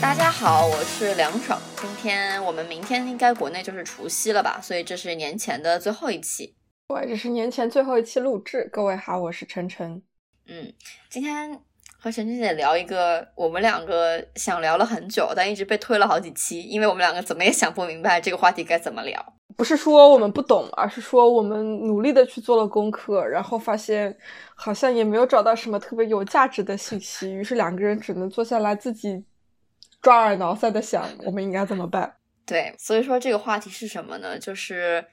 大家好，我是梁爽。今天我们明天应该国内就是除夕了吧？所以这是年前的最后一期。对，这是年前最后一期录制。各位好，我是晨晨。嗯，今天和晨晨姐聊一个我们两个想聊了很久，但一直被推了好几期，因为我们两个怎么也想不明白这个话题该怎么聊。不是说我们不懂，而是说我们努力的去做了功课，然后发现好像也没有找到什么特别有价值的信息，于是两个人只能坐下来自己抓耳挠腮的想我们应该怎么办。对，所以说这个话题是什么呢？就是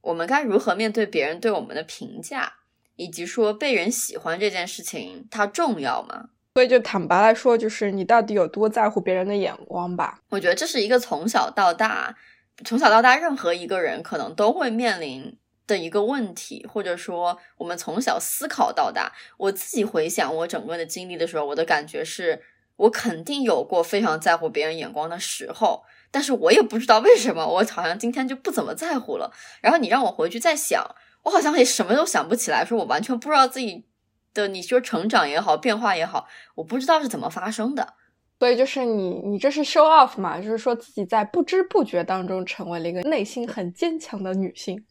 我们该如何面对别人对我们的评价。以及说被人喜欢这件事情，它重要吗？所以就坦白来说，就是你到底有多在乎别人的眼光吧？我觉得这是一个从小到大，从小到大任何一个人可能都会面临的一个问题，或者说我们从小思考到大。我自己回想我整个的经历的时候，我的感觉是我肯定有过非常在乎别人眼光的时候，但是我也不知道为什么，我好像今天就不怎么在乎了。然后你让我回去再想。我好像也什么都想不起来，说我完全不知道自己的，你说成长也好，变化也好，我不知道是怎么发生的。所以就是你，你这是 show off 嘛？就是说自己在不知不觉当中成为了一个内心很坚强的女性。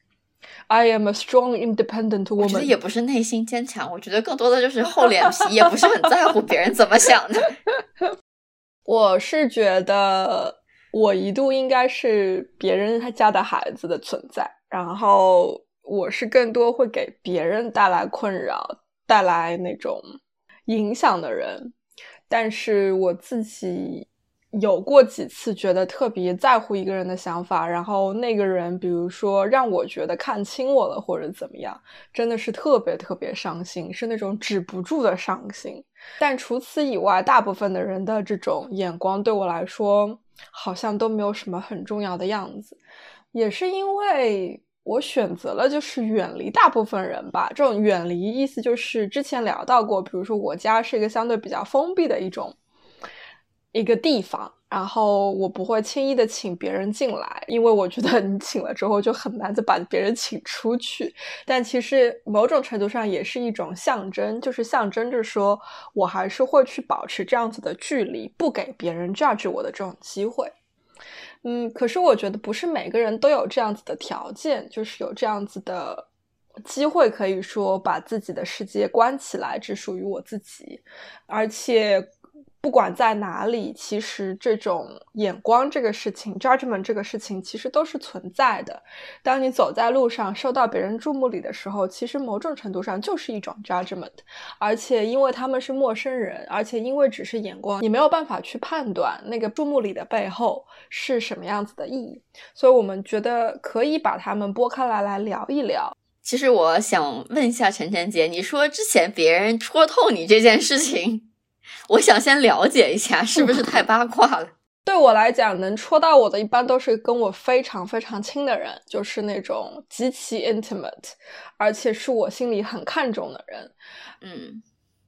I am a strong, independent woman。我觉得也不是内心坚强，我觉得更多的就是厚脸皮，也不是很在乎别人怎么想的。我是觉得我一度应该是别人他家的孩子的存在，然后。我是更多会给别人带来困扰、带来那种影响的人，但是我自己有过几次觉得特别在乎一个人的想法，然后那个人比如说让我觉得看清我了或者怎么样，真的是特别特别伤心，是那种止不住的伤心。但除此以外，大部分的人的这种眼光对我来说好像都没有什么很重要的样子，也是因为。我选择了就是远离大部分人吧。这种远离意思就是之前聊到过，比如说我家是一个相对比较封闭的一种一个地方，然后我不会轻易的请别人进来，因为我觉得你请了之后就很难再把别人请出去。但其实某种程度上也是一种象征，就是象征着说我还是会去保持这样子的距离，不给别人 judge 我的这种机会。嗯，可是我觉得不是每个人都有这样子的条件，就是有这样子的机会，可以说把自己的世界关起来，只属于我自己，而且。不管在哪里，其实这种眼光这个事情，judgment 这个事情，其实都是存在的。当你走在路上，受到别人注目礼的时候，其实某种程度上就是一种 judgment。而且因为他们是陌生人，而且因为只是眼光，你没有办法去判断那个注目礼的背后是什么样子的意义。所以我们觉得可以把他们拨开来来聊一聊。其实我想问一下晨晨姐，你说之前别人戳透你这件事情。我想先了解一下，是不是太 八卦了？对我来讲，能戳到我的一般都是跟我非常非常亲的人，就是那种极其 intimate，而且是我心里很看重的人。嗯，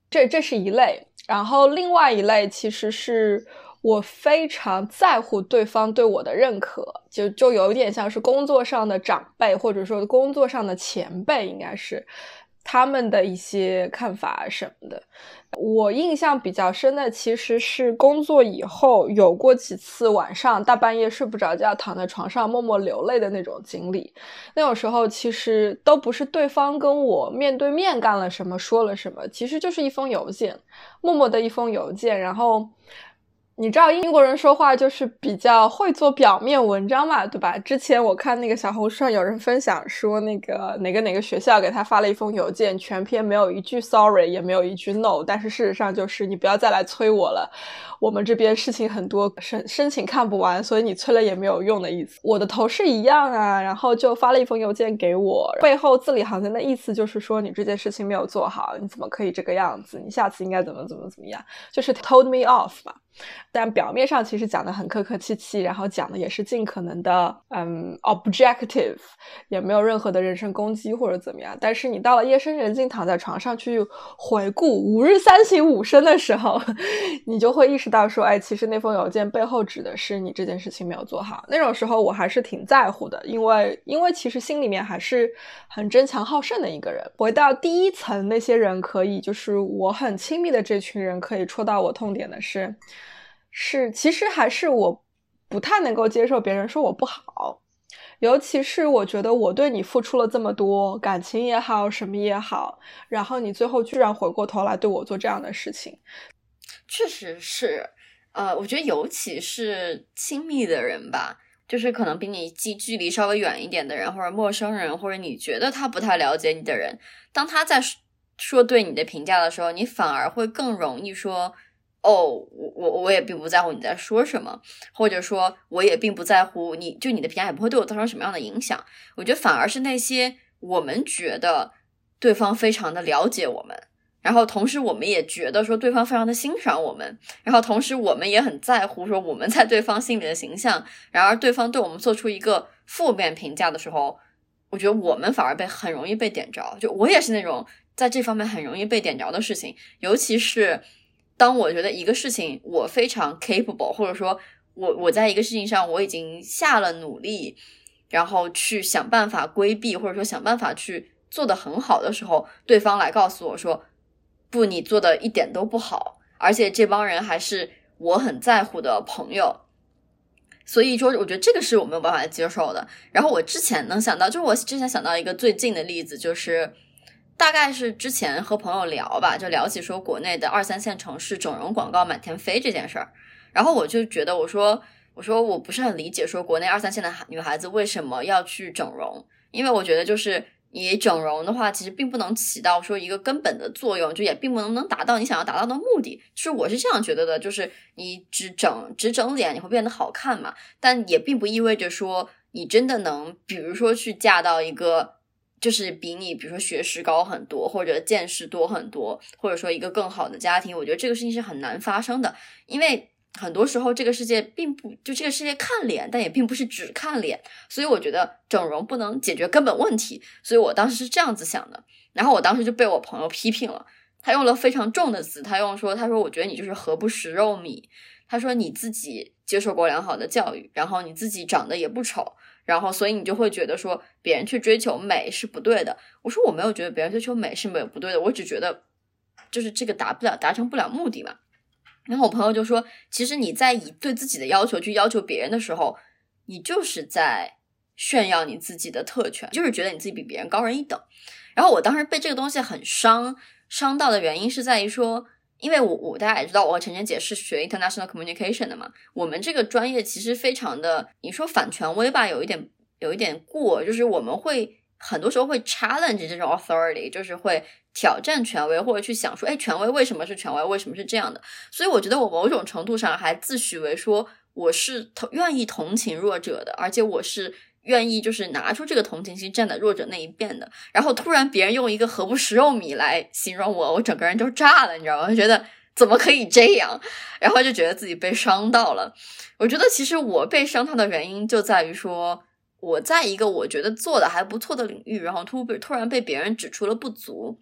这这是一类。然后另外一类，其实是我非常在乎对方对我的认可，就就有一点像是工作上的长辈，或者说工作上的前辈，应该是。他们的一些看法什么的，我印象比较深的其实是工作以后有过几次晚上大半夜睡不着觉，躺在床上默默流泪的那种经历。那种时候其实都不是对方跟我面对面干了什么，说了什么，其实就是一封邮件，默默的一封邮件，然后。你知道英国人说话就是比较会做表面文章嘛，对吧？之前我看那个小红书上有人分享说，那个哪个哪个学校给他发了一封邮件，全篇没有一句 sorry，也没有一句 no，但是事实上就是你不要再来催我了，我们这边事情很多，申申请看不完，所以你催了也没有用的意思。我的同事一样啊，然后就发了一封邮件给我，背后字里行间的意思就是说你这件事情没有做好，你怎么可以这个样子？你下次应该怎么怎么怎么样？就是 told me off 嘛。但表面上其实讲的很客客气气，然后讲的也是尽可能的嗯 objective，也没有任何的人身攻击或者怎么样。但是你到了夜深人静躺在床上去回顾五日三省吾身的时候，你就会意识到说，哎，其实那封邮件背后指的是你这件事情没有做好。那种时候我还是挺在乎的，因为因为其实心里面还是很争强好胜的一个人。回到第一层，那些人可以就是我很亲密的这群人可以戳到我痛点的是。是，其实还是我不太能够接受别人说我不好，尤其是我觉得我对你付出了这么多感情也好，什么也好，然后你最后居然回过头来对我做这样的事情，确实是，呃，我觉得尤其是亲密的人吧，就是可能比你距距离稍微远一点的人，或者陌生人，或者你觉得他不太了解你的人，当他在说对你的评价的时候，你反而会更容易说。哦，我我我也并不在乎你在说什么，或者说我也并不在乎你就你的评价也不会对我造成什么样的影响。我觉得反而是那些我们觉得对方非常的了解我们，然后同时我们也觉得说对方非常的欣赏我们，然后同时我们也很在乎说我们在对方心里的形象。然而对方对我们做出一个负面评价的时候，我觉得我们反而被很容易被点着。就我也是那种在这方面很容易被点着的事情，尤其是。当我觉得一个事情我非常 capable，或者说我我在一个事情上我已经下了努力，然后去想办法规避，或者说想办法去做的很好的时候，对方来告诉我说不，你做的一点都不好，而且这帮人还是我很在乎的朋友，所以说我觉得这个是我没有办法接受的。然后我之前能想到，就是我之前想到一个最近的例子，就是。大概是之前和朋友聊吧，就聊起说国内的二三线城市整容广告满天飞这件事儿，然后我就觉得我说我说我不是很理解说国内二三线的女孩子为什么要去整容，因为我觉得就是你整容的话，其实并不能起到说一个根本的作用，就也并不能能达到你想要达到的目的。是我是这样觉得的，就是你只整只整脸你会变得好看嘛，但也并不意味着说你真的能，比如说去嫁到一个。就是比你，比如说学识高很多，或者见识多很多，或者说一个更好的家庭，我觉得这个事情是很难发生的，因为很多时候这个世界并不就这个世界看脸，但也并不是只看脸，所以我觉得整容不能解决根本问题，所以我当时是这样子想的，然后我当时就被我朋友批评了，他用了非常重的词，他用说，他说我觉得你就是何不食肉糜，他说你自己接受过良好的教育，然后你自己长得也不丑。然后，所以你就会觉得说别人去追求美是不对的。我说我没有觉得别人追求美是没有不对的，我只觉得就是这个达不了、达成不了目的嘛。然后我朋友就说，其实你在以对自己的要求去要求别人的时候，你就是在炫耀你自己的特权，就是觉得你自己比别人高人一等。然后我当时被这个东西很伤，伤到的原因是在于说。因为我我大家也知道，我和陈晨姐是学 international communication 的嘛。我们这个专业其实非常的，你说反权威吧，有一点有一点过，就是我们会很多时候会 challenge 这种 authority，就是会挑战权威，或者去想说，哎，权威为什么是权威，为什么是这样的？所以我觉得我某种程度上还自诩为说我是同愿意同情弱者的，而且我是。愿意就是拿出这个同情心站在弱者那一边的，然后突然别人用一个“何不食肉糜”来形容我，我整个人就炸了，你知道吗？就觉得怎么可以这样？然后就觉得自己被伤到了。我觉得其实我被伤到的原因就在于说，我在一个我觉得做的还不错的领域，然后突被突然被别人指出了不足。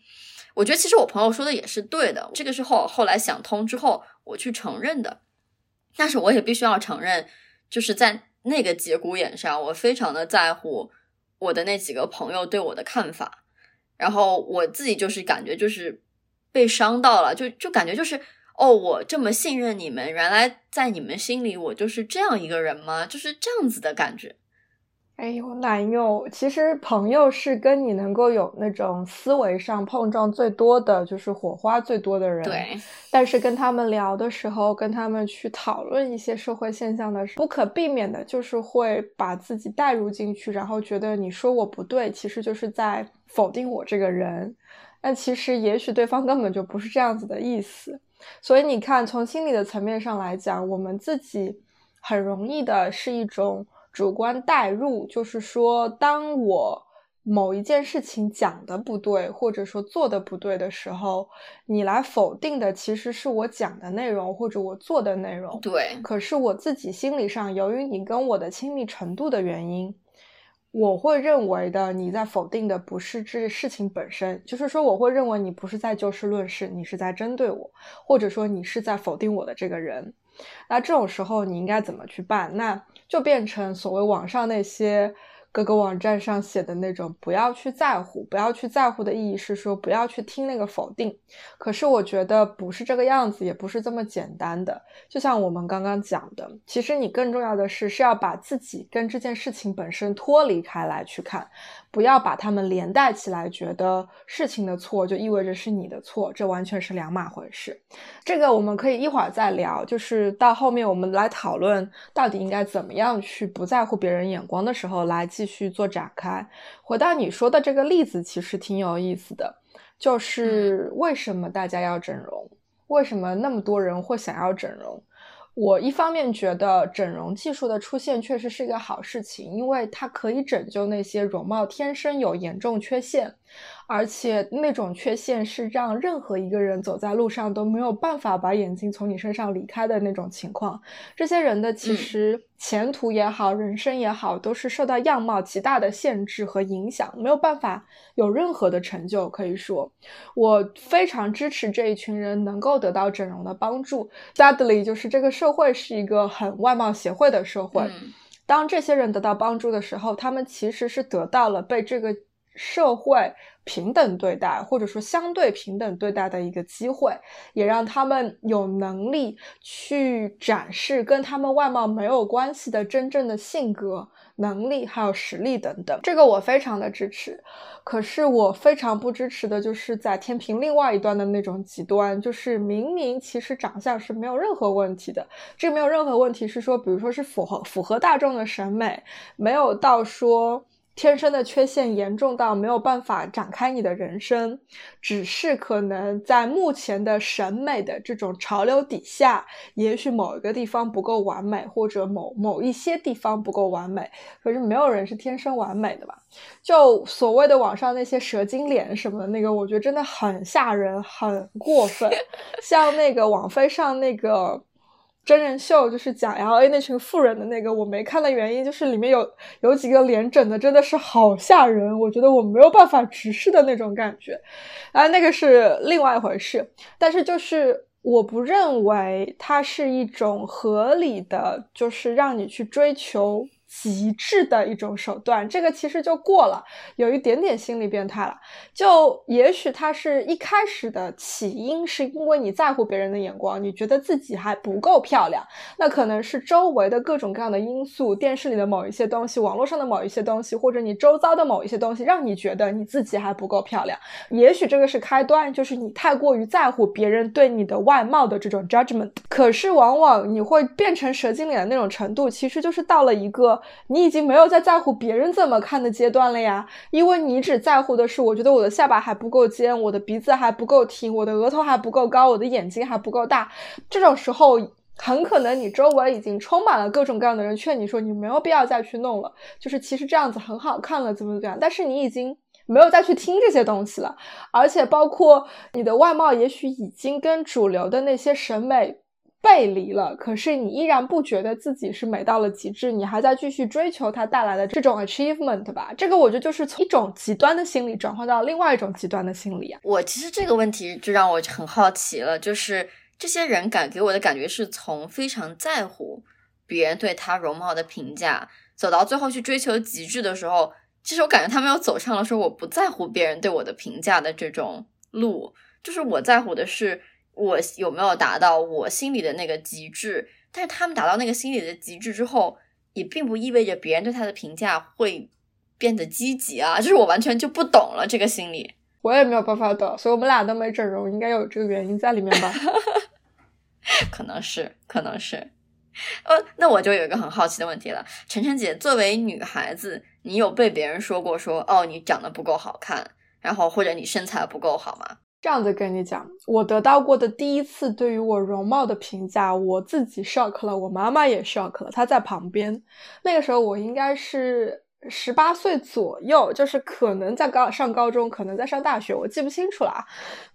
我觉得其实我朋友说的也是对的，这个是后后来想通之后我去承认的。但是我也必须要承认，就是在。那个节骨眼上，我非常的在乎我的那几个朋友对我的看法，然后我自己就是感觉就是被伤到了，就就感觉就是哦，我这么信任你们，原来在你们心里我就是这样一个人吗？就是这样子的感觉。哎呦，男友，其实朋友是跟你能够有那种思维上碰撞最多的，就是火花最多的人。对。但是跟他们聊的时候，跟他们去讨论一些社会现象的时候，不可避免的就是会把自己带入进去，然后觉得你说我不对，其实就是在否定我这个人。但其实也许对方根本就不是这样子的意思。所以你看，从心理的层面上来讲，我们自己很容易的是一种。主观代入，就是说，当我某一件事情讲的不对，或者说做的不对的时候，你来否定的其实是我讲的内容或者我做的内容。对，可是我自己心理上，由于你跟我的亲密程度的原因。我会认为的，你在否定的不是这事情本身，就是说，我会认为你不是在就事论事，你是在针对我，或者说你是在否定我的这个人。那这种时候你应该怎么去办？那就变成所谓网上那些。各个网站上写的那种不要去在乎，不要去在乎的意义是说不要去听那个否定。可是我觉得不是这个样子，也不是这么简单的。就像我们刚刚讲的，其实你更重要的是是要把自己跟这件事情本身脱离开来去看。不要把他们连带起来，觉得事情的错就意味着是你的错，这完全是两码回事。这个我们可以一会儿再聊，就是到后面我们来讨论到底应该怎么样去不在乎别人眼光的时候来继续做展开。回到你说的这个例子，其实挺有意思的，就是为什么大家要整容？为什么那么多人会想要整容？我一方面觉得整容技术的出现确实是一个好事情，因为它可以拯救那些容貌天生有严重缺陷。而且那种缺陷是让任何一个人走在路上都没有办法把眼睛从你身上离开的那种情况。这些人的其实前途也好，人生也好，都是受到样貌极大的限制和影响，没有办法有任何的成就。可以说，我非常支持这一群人能够得到整容的帮助。Sadly，就是这个社会是一个很外貌协会的社会。当这些人得到帮助的时候，他们其实是得到了被这个。社会平等对待，或者说相对平等对待的一个机会，也让他们有能力去展示跟他们外貌没有关系的真正的性格、能力还有实力等等。这个我非常的支持。可是我非常不支持的就是在天平另外一端的那种极端，就是明明其实长相是没有任何问题的，这没有任何问题是说，比如说是符合符合大众的审美，没有到说。天生的缺陷严重到没有办法展开你的人生，只是可能在目前的审美的这种潮流底下，也许某一个地方不够完美，或者某某一些地方不够完美。可是没有人是天生完美的吧？就所谓的网上那些蛇精脸什么的那个，我觉得真的很吓人，很过分。像那个网飞上那个。真人秀就是讲 L A 那群富人的那个，我没看的原因就是里面有有几个脸整的真的是好吓人，我觉得我没有办法直视的那种感觉，啊，那个是另外一回事。但是就是我不认为它是一种合理的，就是让你去追求。极致的一种手段，这个其实就过了，有一点点心理变态了。就也许他是一开始的起因，是因为你在乎别人的眼光，你觉得自己还不够漂亮，那可能是周围的各种各样的因素，电视里的某一些东西，网络上的某一些东西，或者你周遭的某一些东西，让你觉得你自己还不够漂亮。也许这个是开端，就是你太过于在乎别人对你的外貌的这种 judgment。可是往往你会变成蛇精脸的那种程度，其实就是到了一个。你已经没有在在乎别人怎么看的阶段了呀，因为你只在乎的是，我觉得我的下巴还不够尖，我的鼻子还不够挺，我的额头还不够高，我的眼睛还不够大。这种时候，很可能你周围已经充满了各种各样的人劝你说，你没有必要再去弄了，就是其实这样子很好看了，怎么怎么样。但是你已经没有再去听这些东西了，而且包括你的外貌，也许已经跟主流的那些审美。背离了，可是你依然不觉得自己是美到了极致，你还在继续追求它带来的这种 achievement 吧？这个我觉得就是从一种极端的心理转换到另外一种极端的心理啊。我其实这个问题就让我很好奇了，就是这些人感给我的感觉是从非常在乎别人对他容貌的评价，走到最后去追求极致的时候，其实我感觉他们又走上了说我不在乎别人对我的评价的这种路，就是我在乎的是。我有没有达到我心里的那个极致？但是他们达到那个心理的极致之后，也并不意味着别人对他的评价会变得积极啊！就是我完全就不懂了这个心理，我也没有办法懂，所以我们俩都没整容，应该有这个原因在里面吧？可能是，可能是。呃，那我就有一个很好奇的问题了，晨晨姐，作为女孩子，你有被别人说过说哦你长得不够好看，然后或者你身材不够好吗？这样子跟你讲，我得到过的第一次对于我容貌的评价，我自己 shock 了，我妈妈也 shock 了，她在旁边。那个时候我应该是十八岁左右，就是可能在高上高中，可能在上大学，我记不清楚了。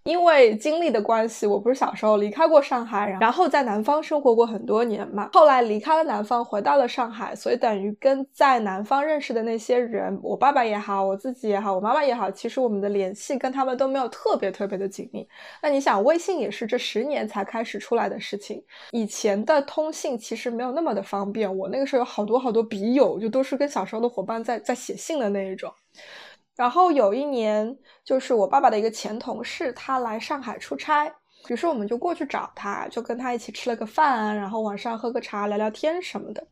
因为经历的关系，我不是小时候离开过上海，然后在南方生活过很多年嘛。后来离开了南方，回到了上海，所以等于跟在南方认识的那些人，我爸爸也好，我自己也好，我妈妈也好，其实我们的联系跟他们都没有特别特别的紧密。那你想，微信也是这十年才开始出来的事情，以前的通信其实没有那么的方便。我那个时候有好多好多笔友，就都是跟小时候的伙伴在在写信的那一种。然后有一年，就是我爸爸的一个前同事，他来上海出差，于是我们就过去找他，就跟他一起吃了个饭，然后晚上喝个茶，聊聊天什么的。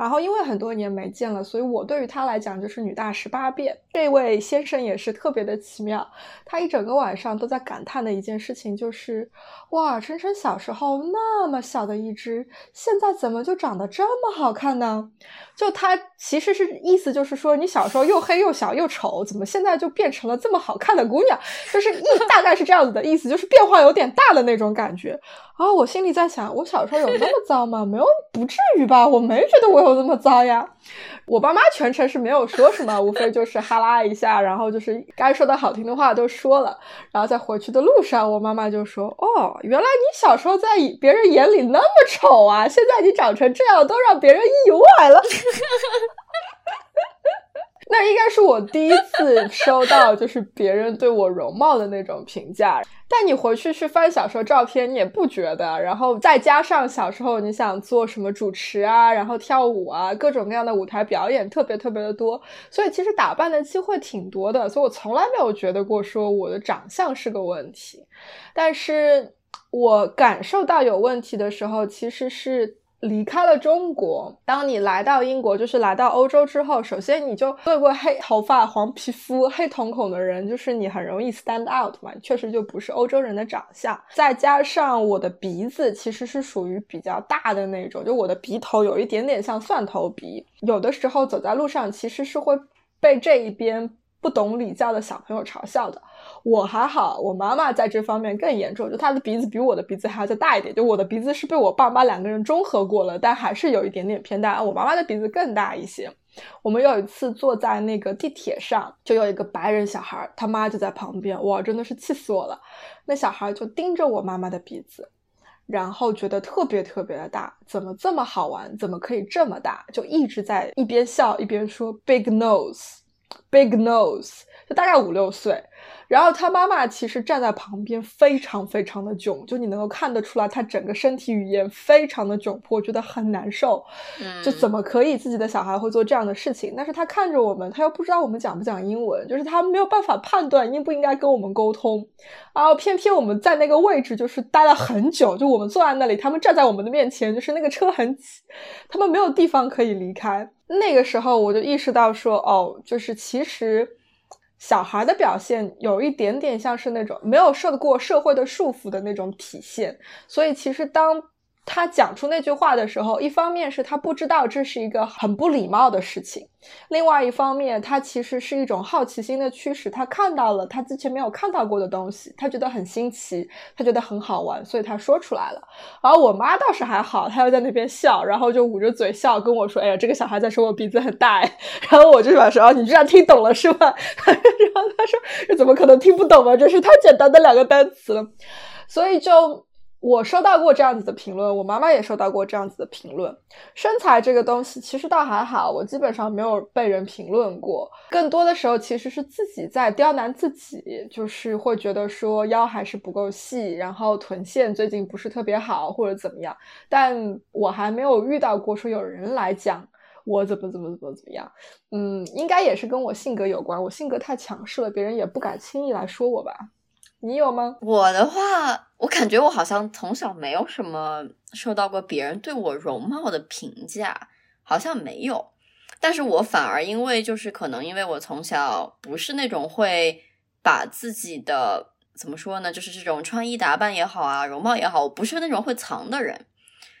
然后因为很多年没见了，所以我对于他来讲就是女大十八变。这位先生也是特别的奇妙，他一整个晚上都在感叹的一件事情就是：哇，晨晨小时候那么小的一只，现在怎么就长得这么好看呢？就他其实是意思就是说，你小时候又黑又小又丑，怎么现在就变成了这么好看的姑娘？就是意大概是这样子的意思，就是变化有点大的那种感觉。啊，我心里在想，我小时候有那么糟吗？没有，不至于吧？我没觉得我有都那么糟呀。我爸妈全程是没有说什么，无非就是哈拉一下，然后就是该说的好听的话都说了。然后在回去的路上，我妈妈就说：“哦，原来你小时候在别人眼里那么丑啊，现在你长成这样，都让别人意外了。”那应该是我第一次收到，就是别人对我容貌的那种评价。但你回去去翻小时候照片，你也不觉得。然后再加上小时候你想做什么主持啊，然后跳舞啊，各种各样的舞台表演特别特别的多，所以其实打扮的机会挺多的。所以我从来没有觉得过说我的长相是个问题。但是我感受到有问题的时候，其实是。离开了中国，当你来到英国，就是来到欧洲之后，首先你就对过黑头发、黄皮肤、黑瞳孔的人，就是你很容易 stand out 嘛，确实就不是欧洲人的长相。再加上我的鼻子其实是属于比较大的那种，就我的鼻头有一点点像蒜头鼻，有的时候走在路上其实是会被这一边不懂礼教的小朋友嘲笑的。我还好，我妈妈在这方面更严重，就她的鼻子比我的鼻子还要再大一点。就我的鼻子是被我爸妈两个人中和过了，但还是有一点点偏大。我妈妈的鼻子更大一些。我们有一次坐在那个地铁上，就有一个白人小孩，他妈就在旁边，哇，真的是气死我了。那小孩就盯着我妈妈的鼻子，然后觉得特别特别的大，怎么这么好玩？怎么可以这么大？就一直在一边笑一边说 “big nose nose”，“big nose”，就大概五六岁。然后他妈妈其实站在旁边，非常非常的囧，就你能够看得出来，他整个身体语言非常的窘迫，觉得很难受。就怎么可以自己的小孩会做这样的事情？但是他看着我们，他又不知道我们讲不讲英文，就是他没有办法判断应不应该跟我们沟通。然后偏偏我们在那个位置就是待了很久，就我们坐在那里，他们站在我们的面前，就是那个车很挤，他们没有地方可以离开。那个时候我就意识到说，哦，就是其其实。小孩的表现有一点点像是那种没有受过社会的束缚的那种体现，所以其实当。他讲出那句话的时候，一方面是他不知道这是一个很不礼貌的事情，另外一方面，他其实是一种好奇心的驱使。他看到了他之前没有看到过的东西，他觉得很新奇，他觉得很好玩，所以他说出来了。而我妈倒是还好，她又在那边笑，然后就捂着嘴笑跟我说：“哎呀，这个小孩在说我鼻子很大。”哎，然后我就说：“哦，你居然听懂了是吧？” 然后他说：“这怎么可能听不懂啊？这是太简单的两个单词了。”所以就。我收到过这样子的评论，我妈妈也收到过这样子的评论。身材这个东西其实倒还好，我基本上没有被人评论过。更多的时候其实是自己在刁难自己，就是会觉得说腰还是不够细，然后臀线最近不是特别好，或者怎么样。但我还没有遇到过说有人来讲我怎么怎么怎么怎么样。嗯，应该也是跟我性格有关，我性格太强势了，别人也不敢轻易来说我吧。你有吗？我的话，我感觉我好像从小没有什么受到过别人对我容貌的评价，好像没有。但是我反而因为就是可能因为我从小不是那种会把自己的怎么说呢，就是这种穿衣打扮也好啊，容貌也好，我不是那种会藏的人。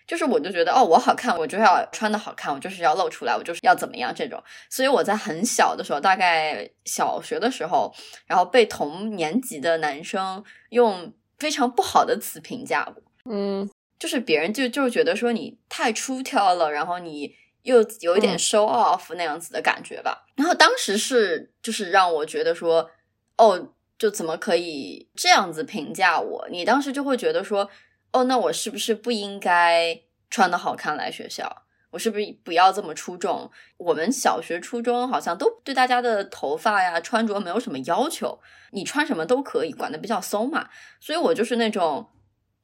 就是我就觉得哦，我好看，我就要穿的好看，我就是要露出来，我就是要怎么样这种。所以我在很小的时候，大概小学的时候，然后被同年级的男生用非常不好的词评价过。嗯，就是别人就就觉得说你太出挑了，然后你又有一点 show off 那样子的感觉吧。然后当时是就是让我觉得说，哦，就怎么可以这样子评价我？你当时就会觉得说，哦，那我是不是不应该穿的好看来学校？我是不是不要这么出众？我们小学、初中好像都对大家的头发呀、穿着没有什么要求，你穿什么都可以，管的比较松嘛。所以我就是那种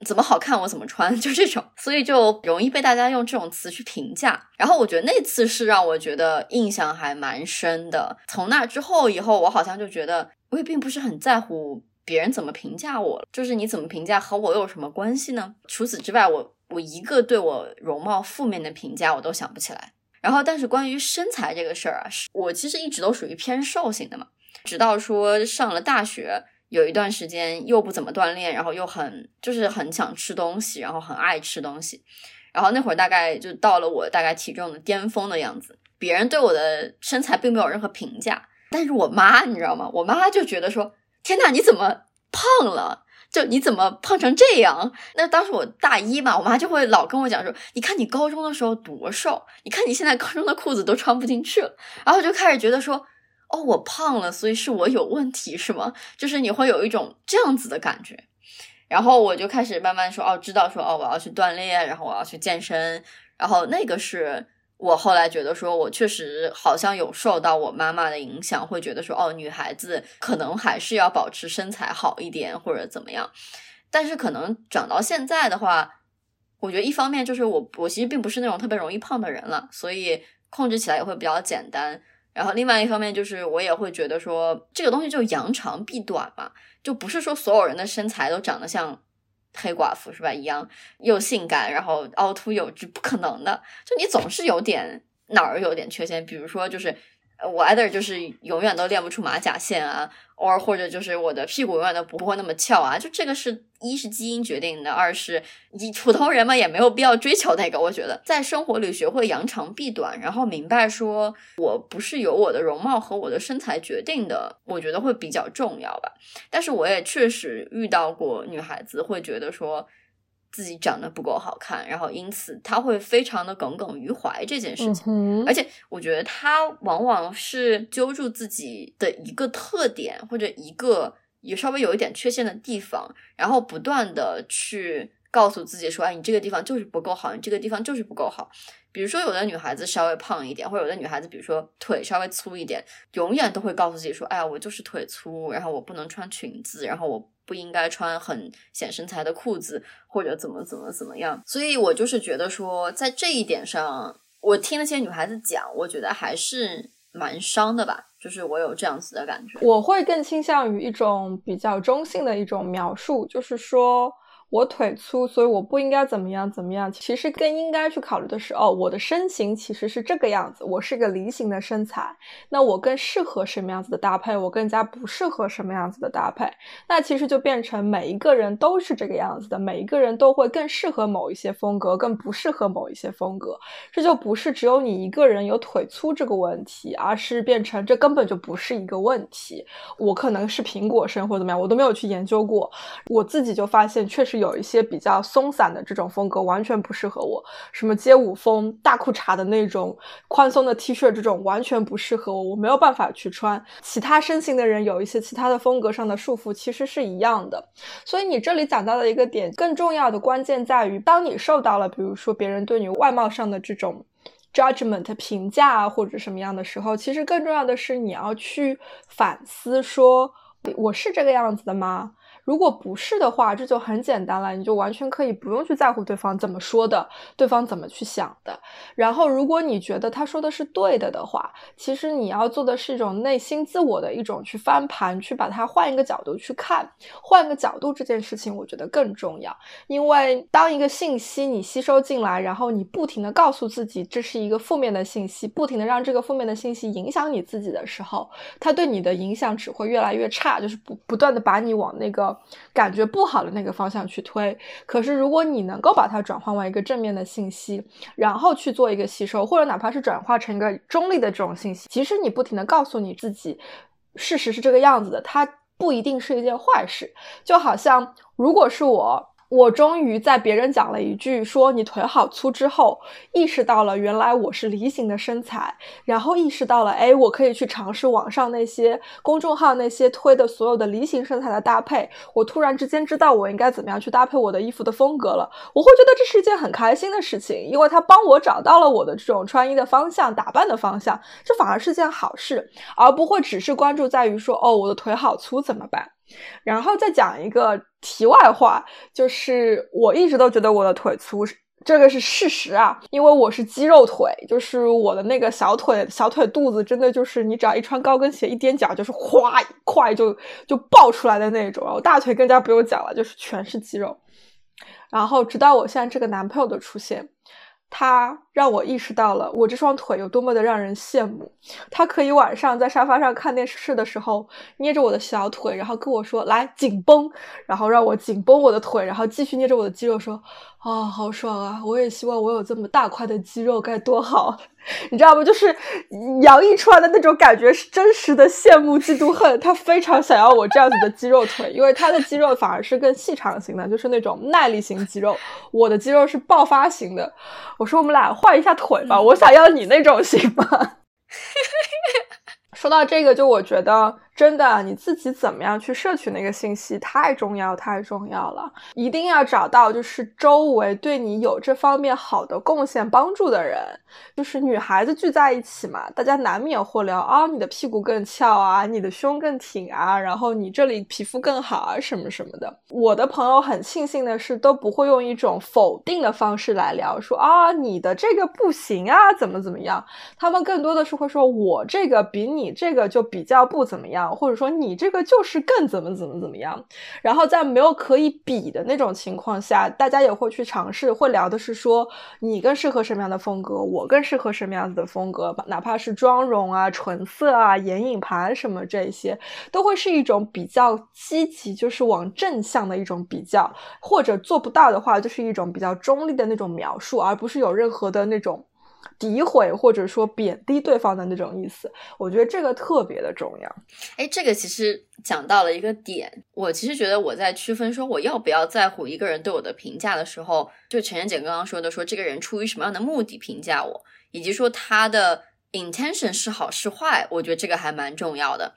怎么好看我怎么穿，就这种，所以就容易被大家用这种词去评价。然后我觉得那次是让我觉得印象还蛮深的。从那之后以后，我好像就觉得我也并不是很在乎别人怎么评价我，就是你怎么评价和我有什么关系呢？除此之外，我。我一个对我容貌负面的评价我都想不起来。然后，但是关于身材这个事儿啊，我其实一直都属于偏瘦型的嘛。直到说上了大学，有一段时间又不怎么锻炼，然后又很就是很想吃东西，然后很爱吃东西。然后那会儿大概就到了我大概体重的巅峰的样子。别人对我的身材并没有任何评价，但是我妈你知道吗？我妈就觉得说：“天呐，你怎么胖了？”就你怎么胖成这样？那当时我大一嘛，我妈就会老跟我讲说：“你看你高中的时候多瘦，你看你现在高中的裤子都穿不进去了。”然后就开始觉得说：“哦，我胖了，所以是我有问题是吗？”就是你会有一种这样子的感觉。然后我就开始慢慢说：“哦，知道说哦，我要去锻炼，然后我要去健身。”然后那个是。我后来觉得，说我确实好像有受到我妈妈的影响，会觉得说，哦，女孩子可能还是要保持身材好一点，或者怎么样。但是可能长到现在的话，我觉得一方面就是我我其实并不是那种特别容易胖的人了，所以控制起来也会比较简单。然后另外一方面就是我也会觉得说，这个东西就扬长避短嘛，就不是说所有人的身材都长得像。黑寡妇是吧？一样又性感，然后凹凸有致，不可能的。就你总是有点哪儿有点缺陷，比如说就是我 either 就是永远都练不出马甲线啊。，or 或者就是我的屁股永远都不会那么翘啊，就这个是一是基因决定的，二是你普通人嘛也没有必要追求那个。我觉得在生活里学会扬长避短，然后明白说我不是由我的容貌和我的身材决定的，我觉得会比较重要吧。但是我也确实遇到过女孩子会觉得说。自己长得不够好看，然后因此她会非常的耿耿于怀这件事情，而且我觉得她往往是揪住自己的一个特点或者一个也稍微有一点缺陷的地方，然后不断的去告诉自己说：“哎，你这个地方就是不够好，你这个地方就是不够好。”比如说，有的女孩子稍微胖一点，或者有的女孩子，比如说腿稍微粗一点，永远都会告诉自己说：“哎呀，我就是腿粗，然后我不能穿裙子，然后我。”不应该穿很显身材的裤子，或者怎么怎么怎么样。所以我就是觉得说，在这一点上，我听那些女孩子讲，我觉得还是蛮伤的吧。就是我有这样子的感觉。我会更倾向于一种比较中性的一种描述，就是说。我腿粗，所以我不应该怎么样怎么样。其实更应该去考虑的是，哦，我的身形其实是这个样子，我是个梨形的身材，那我更适合什么样子的搭配？我更加不适合什么样子的搭配？那其实就变成每一个人都是这个样子的，每一个人都会更适合某一些风格，更不适合某一些风格。这就不是只有你一个人有腿粗这个问题，而是变成这根本就不是一个问题。我可能是苹果身或者怎么样，我都没有去研究过，我自己就发现确实。有有一些比较松散的这种风格完全不适合我，什么街舞风、大裤衩的那种宽松的 T 恤，这种完全不适合我，我没有办法去穿。其他身形的人有一些其他的风格上的束缚，其实是一样的。所以你这里讲到的一个点，更重要的关键在于，当你受到了比如说别人对你外貌上的这种 judgment 评价啊或者什么样的时候，其实更重要的是你要去反思，说我是这个样子的吗？如果不是的话，这就很简单了，你就完全可以不用去在乎对方怎么说的，对方怎么去想的。然后，如果你觉得他说的是对的的话，其实你要做的是一种内心自我的一种去翻盘，去把它换一个角度去看，换个角度这件事情，我觉得更重要。因为当一个信息你吸收进来，然后你不停的告诉自己这是一个负面的信息，不停的让这个负面的信息影响你自己的时候，它对你的影响只会越来越差，就是不不断的把你往那个。感觉不好的那个方向去推，可是如果你能够把它转换为一个正面的信息，然后去做一个吸收，或者哪怕是转化成一个中立的这种信息，其实你不停的告诉你自己，事实是这个样子的，它不一定是一件坏事。就好像如果是我我终于在别人讲了一句说你腿好粗之后，意识到了原来我是梨形的身材，然后意识到了，哎，我可以去尝试网上那些公众号那些推的所有的梨形身材的搭配。我突然之间知道我应该怎么样去搭配我的衣服的风格了。我会觉得这是一件很开心的事情，因为它帮我找到了我的这种穿衣的方向、打扮的方向，这反而是件好事，而不会只是关注在于说，哦，我的腿好粗怎么办？然后再讲一个题外话，就是我一直都觉得我的腿粗，这个是事实啊，因为我是肌肉腿，就是我的那个小腿小腿肚子真的就是你只要一穿高跟鞋一踮脚就是哗一块就就爆出来的那种，然后大腿更加不用讲了，就是全是肌肉。然后直到我现在这个男朋友的出现。他让我意识到了我这双腿有多么的让人羡慕。他可以晚上在沙发上看电视的时候，捏着我的小腿，然后跟我说：“来紧绷。”然后让我紧绷我的腿，然后继续捏着我的肌肉说：“啊，好爽啊！我也希望我有这么大块的肌肉，该多好。” 你知道不？就是洋溢出来的那种感觉是真实的羡慕、嫉妒、恨。他非常想要我这样子的肌肉腿，因为他的肌肉反而是更细长型的，就是那种耐力型肌肉。我的肌肉是爆发型的。我说我们俩换一下腿吧，我想要你那种行吗。说到这个，就我觉得。真的，你自己怎么样去摄取那个信息太重要，太重要了。一定要找到就是周围对你有这方面好的贡献帮助的人。就是女孩子聚在一起嘛，大家难免会聊啊，你的屁股更翘啊，你的胸更挺啊，然后你这里皮肤更好啊，什么什么的。我的朋友很庆幸的是，都不会用一种否定的方式来聊，说啊，你的这个不行啊，怎么怎么样。他们更多的是会说，我这个比你这个就比较不怎么样。或者说你这个就是更怎么怎么怎么样，然后在没有可以比的那种情况下，大家也会去尝试，会聊的是说你更适合什么样的风格，我更适合什么样子的风格，哪怕是妆容啊、唇色啊、眼影盘什么这些，都会是一种比较积极，就是往正向的一种比较，或者做不到的话，就是一种比较中立的那种描述，而不是有任何的那种。诋毁或者说贬低对方的那种意思，我觉得这个特别的重要。哎，这个其实讲到了一个点，我其实觉得我在区分说我要不要在乎一个人对我的评价的时候，就陈妍姐刚刚说的，说这个人出于什么样的目的评价我，以及说他的 intention 是好是坏，我觉得这个还蛮重要的。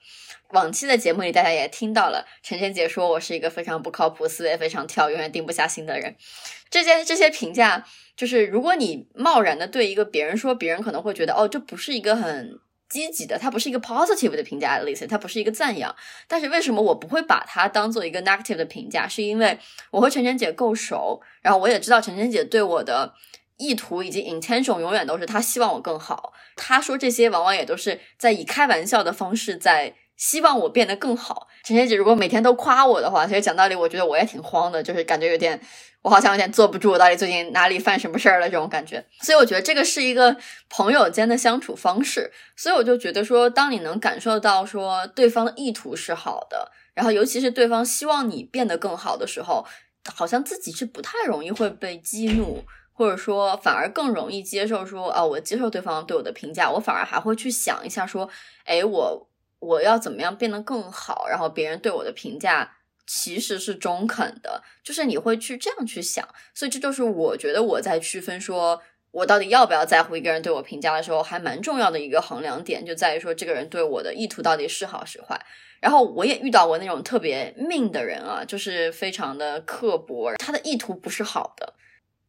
往期的节目里，大家也听到了陈晨姐说我是一个非常不靠谱、思维非常跳、永远定不下心的人。这些这些评价，就是如果你贸然的对一个别人说，别人可能会觉得哦，这不是一个很积极的，它不是一个 positive 的评价，意思它不是一个赞扬。但是为什么我不会把它当做一个 negative 的评价？是因为我和陈晨姐够熟，然后我也知道陈晨姐对我的意图以及 intention 永远都是她希望我更好。她说这些往往也都是在以开玩笑的方式在。希望我变得更好。陈姐姐如果每天都夸我的话，其实讲道理，我觉得我也挺慌的，就是感觉有点，我好像有点坐不住，到底最近哪里犯什么事儿了这种感觉。所以我觉得这个是一个朋友间的相处方式。所以我就觉得说，当你能感受到说对方的意图是好的，然后尤其是对方希望你变得更好的时候，好像自己是不太容易会被激怒，或者说反而更容易接受说，啊，我接受对方对我的评价，我反而还会去想一下说，哎，我。我要怎么样变得更好？然后别人对我的评价其实是中肯的，就是你会去这样去想，所以这就是我觉得我在区分说我到底要不要在乎一个人对我评价的时候，还蛮重要的一个衡量点，就在于说这个人对我的意图到底是好是坏。然后我也遇到过那种特别命的人啊，就是非常的刻薄，他的意图不是好的。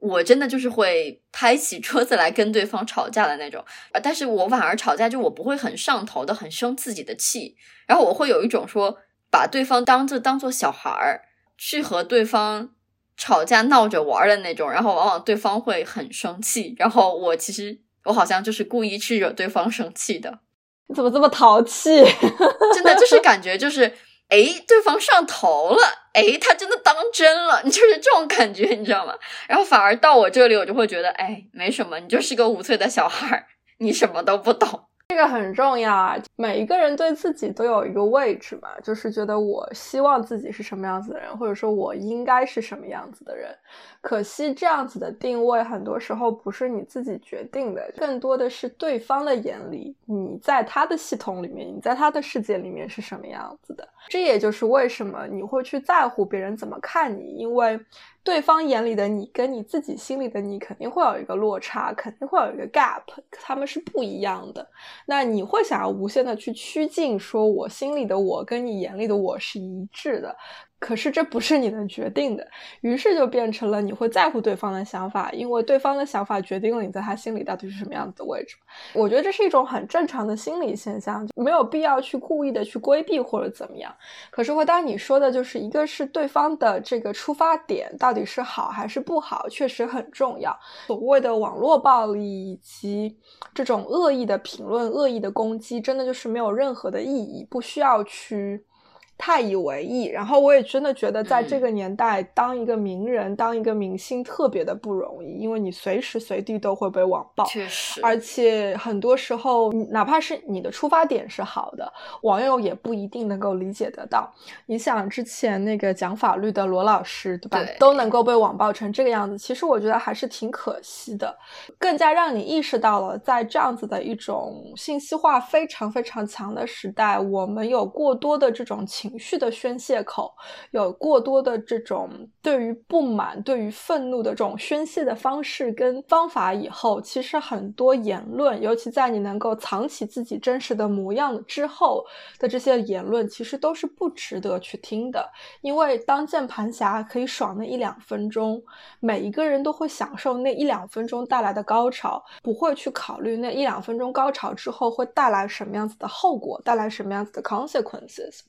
我真的就是会拍起桌子来跟对方吵架的那种，啊，但是我反而吵架就我不会很上头的，很生自己的气，然后我会有一种说把对方当做当做小孩儿去和对方吵架闹着玩的那种，然后往往对方会很生气，然后我其实我好像就是故意去惹对方生气的，你怎么这么淘气？真的就是感觉就是。哎，对方上头了，哎，他真的当真了，你 就是这种感觉，你知道吗？然后反而到我这里，我就会觉得，哎，没什么，你就是个五岁的小孩，你什么都不懂。这个很重要啊，每一个人对自己都有一个位置嘛，就是觉得我希望自己是什么样子的人，或者说我应该是什么样子的人。可惜这样子的定位，很多时候不是你自己决定的，更多的是对方的眼里，你在他的系统里面，你在他的世界里面是什么样子的。这也就是为什么你会去在乎别人怎么看你，因为。对方眼里的你跟你自己心里的你肯定会有一个落差，肯定会有一个 gap，他们是不一样的。那你会想要无限的去趋近，说我心里的我跟你眼里的我是一致的。可是这不是你能决定的，于是就变成了你会在乎对方的想法，因为对方的想法决定了你在他心里到底是什么样子的位置。我觉得这是一种很正常的心理现象，没有必要去故意的去规避或者怎么样。可是回答你说的，就是一个是对方的这个出发点到底是好还是不好，确实很重要。所谓的网络暴力以及这种恶意的评论、恶意的攻击，真的就是没有任何的意义，不需要去。太以为意，然后我也真的觉得，在这个年代，当一个名人、当一个明星特别的不容易，因为你随时随地都会被网暴，确实，而且很多时候，哪怕是你的出发点是好的，网友也不一定能够理解得到。你想，之前那个讲法律的罗老师，对吧，都能够被网暴成这个样子，其实我觉得还是挺可惜的。更加让你意识到了，在这样子的一种信息化非常非常强的时代，我们有过多的这种情。情绪的宣泄口，有过多的这种对于不满、对于愤怒的这种宣泄的方式跟方法，以后其实很多言论，尤其在你能够藏起自己真实的模样之后的这些言论，其实都是不值得去听的。因为当键盘侠可以爽那一两分钟，每一个人都会享受那一两分钟带来的高潮，不会去考虑那一两分钟高潮之后会带来什么样子的后果，带来什么样子的 consequences。